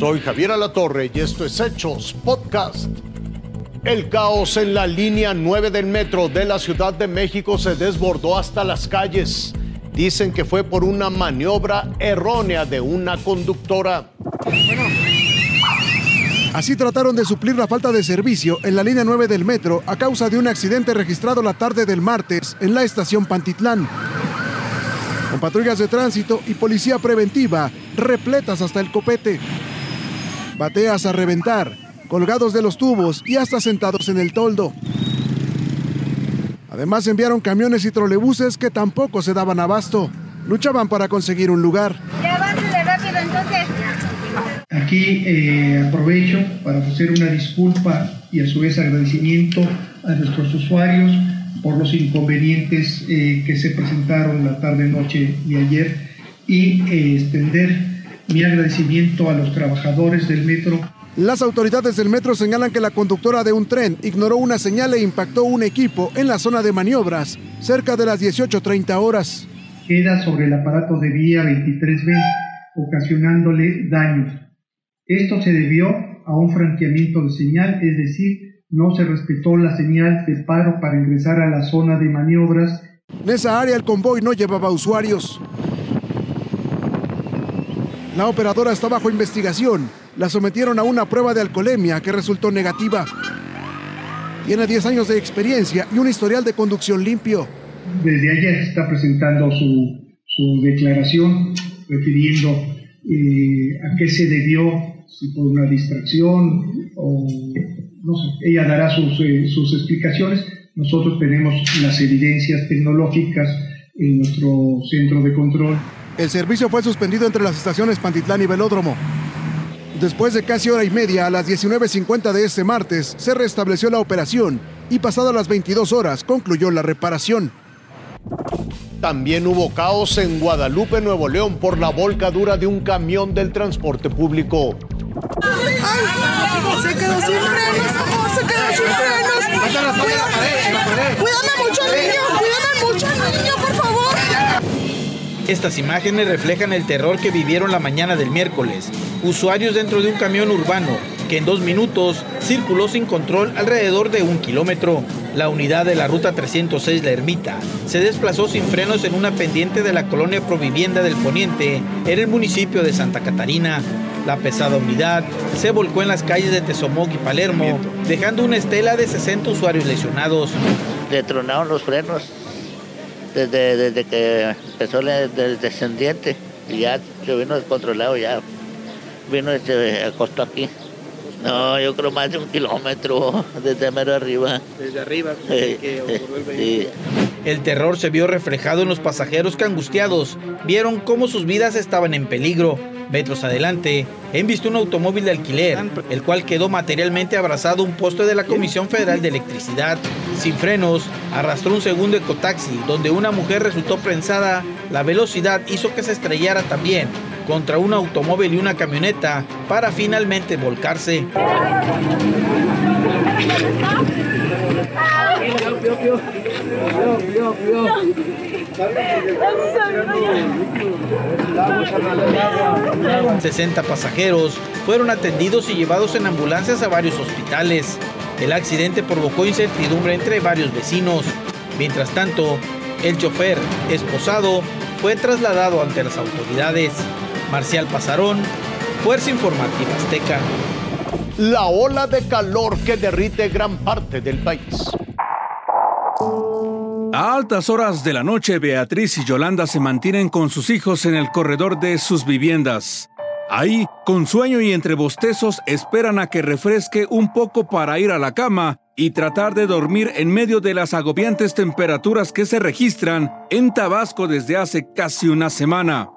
Soy Javier Alatorre y esto es Hechos Podcast. El caos en la línea 9 del metro de la Ciudad de México se desbordó hasta las calles. Dicen que fue por una maniobra errónea de una conductora. Así trataron de suplir la falta de servicio en la línea 9 del metro a causa de un accidente registrado la tarde del martes en la estación Pantitlán. Con patrullas de tránsito y policía preventiva repletas hasta el copete. Bateas a reventar, colgados de los tubos y hasta sentados en el toldo. Además enviaron camiones y trolebuses que tampoco se daban abasto. Luchaban para conseguir un lugar. Ya rápido entonces. Aquí eh, aprovecho para ofrecer una disculpa y a su vez agradecimiento a nuestros usuarios por los inconvenientes eh, que se presentaron la tarde, noche y ayer y eh, extender mi agradecimiento a los trabajadores del metro. Las autoridades del metro señalan que la conductora de un tren ignoró una señal e impactó un equipo en la zona de maniobras cerca de las 18.30 horas. Queda sobre el aparato de vía 23B, ocasionándole daños. Esto se debió a un franqueamiento de señal, es decir, no se respetó la señal de paro para ingresar a la zona de maniobras. En esa área el convoy no llevaba usuarios. La operadora está bajo investigación. La sometieron a una prueba de alcoholemia que resultó negativa. Tiene 10 años de experiencia y un historial de conducción limpio. Desde ayer está presentando su, declaración refiriendo eh, a qué se debió si por una distracción o no sé, ella dará sus, eh, sus explicaciones. Nosotros tenemos las evidencias tecnológicas en nuestro centro de control. El servicio fue suspendido entre las estaciones Pantitlán y Velódromo. Después de casi hora y media, a las 19.50 de este martes, se restableció la operación y pasadas las 22 horas concluyó la reparación. También hubo caos en Guadalupe, Nuevo León, por la volcadura de un camión del transporte público. ¡Ay! ¡Se quedó sin frenos! ¡Se quedó sin frenos! ¡Cuídame mucho, niño! ¡Cuídame mucho, niño, por favor! Estas imágenes reflejan el terror que vivieron la mañana del miércoles. Usuarios dentro de un camión urbano que en dos minutos circuló sin control alrededor de un kilómetro. La unidad de la ruta 306 La Ermita se desplazó sin frenos en una pendiente de la colonia Provivienda del Poniente en el municipio de Santa Catarina. La pesada unidad se volcó en las calles de Tezomoc y Palermo, dejando una estela de 60 usuarios lesionados. Le tronaron los frenos desde, desde que empezó el descendiente y ya se vino descontrolado, ya vino este, acostó aquí. No, yo creo más de un kilómetro desde mero arriba. Desde arriba, Sí, que ocurrió el sí. El terror se vio reflejado en los pasajeros que angustiados vieron cómo sus vidas estaban en peligro. Metros adelante, visto un automóvil de alquiler, el cual quedó materialmente abrazado a un poste de la Comisión Federal de Electricidad. Sin frenos, arrastró un segundo ecotaxi, donde una mujer resultó prensada. La velocidad hizo que se estrellara también contra un automóvil y una camioneta para finalmente volcarse. ¡Ay, 60 pasajeros fueron atendidos y llevados en ambulancias a varios hospitales. El accidente provocó incertidumbre entre varios vecinos. Mientras tanto, el chofer, esposado, fue trasladado ante las autoridades. Marcial Pasarón, Fuerza Informativa Azteca. La ola de calor que derrite gran parte del país. A altas horas de la noche, Beatriz y Yolanda se mantienen con sus hijos en el corredor de sus viviendas. Ahí, con sueño y entre bostezos, esperan a que refresque un poco para ir a la cama y tratar de dormir en medio de las agobiantes temperaturas que se registran en Tabasco desde hace casi una semana.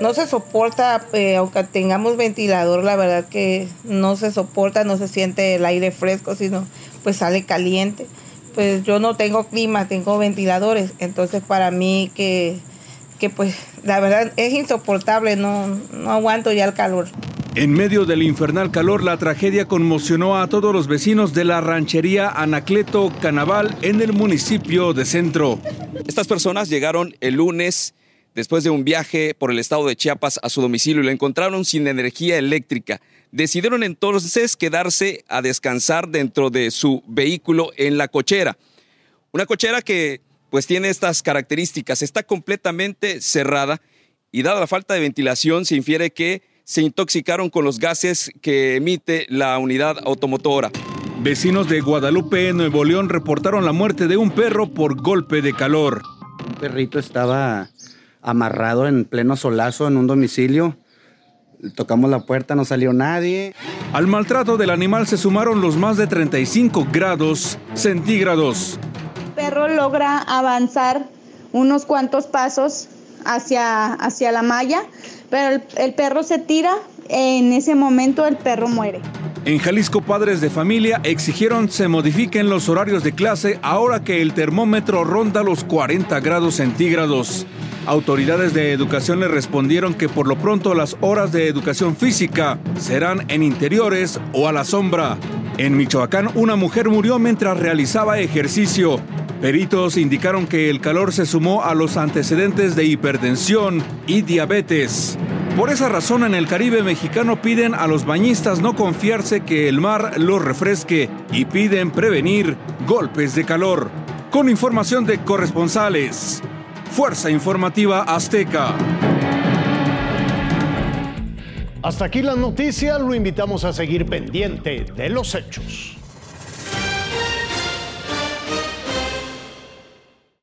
No se soporta, eh, aunque tengamos ventilador, la verdad que no se soporta, no se siente el aire fresco, sino pues sale caliente. Pues yo no tengo clima, tengo ventiladores, entonces para mí que, que pues la verdad es insoportable, no, no aguanto ya el calor. En medio del infernal calor, la tragedia conmocionó a todos los vecinos de la ranchería Anacleto Canaval en el municipio de Centro. Estas personas llegaron el lunes después de un viaje por el estado de Chiapas a su domicilio y lo encontraron sin energía eléctrica. Decidieron entonces quedarse a descansar dentro de su vehículo en la cochera. Una cochera que pues tiene estas características, está completamente cerrada y dada la falta de ventilación se infiere que se intoxicaron con los gases que emite la unidad automotora. Vecinos de Guadalupe, Nuevo León, reportaron la muerte de un perro por golpe de calor. Un perrito estaba amarrado en pleno solazo en un domicilio. Tocamos la puerta, no salió nadie. Al maltrato del animal se sumaron los más de 35 grados centígrados. El perro logra avanzar unos cuantos pasos hacia, hacia la malla, pero el, el perro se tira. En ese momento el perro muere. En Jalisco, padres de familia exigieron se modifiquen los horarios de clase ahora que el termómetro ronda los 40 grados centígrados. Autoridades de educación le respondieron que por lo pronto las horas de educación física serán en interiores o a la sombra. En Michoacán, una mujer murió mientras realizaba ejercicio. Peritos indicaron que el calor se sumó a los antecedentes de hipertensión y diabetes. Por esa razón en el Caribe mexicano piden a los bañistas no confiarse que el mar los refresque y piden prevenir golpes de calor. Con información de corresponsales, Fuerza Informativa Azteca. Hasta aquí las noticias, lo invitamos a seguir pendiente de los hechos.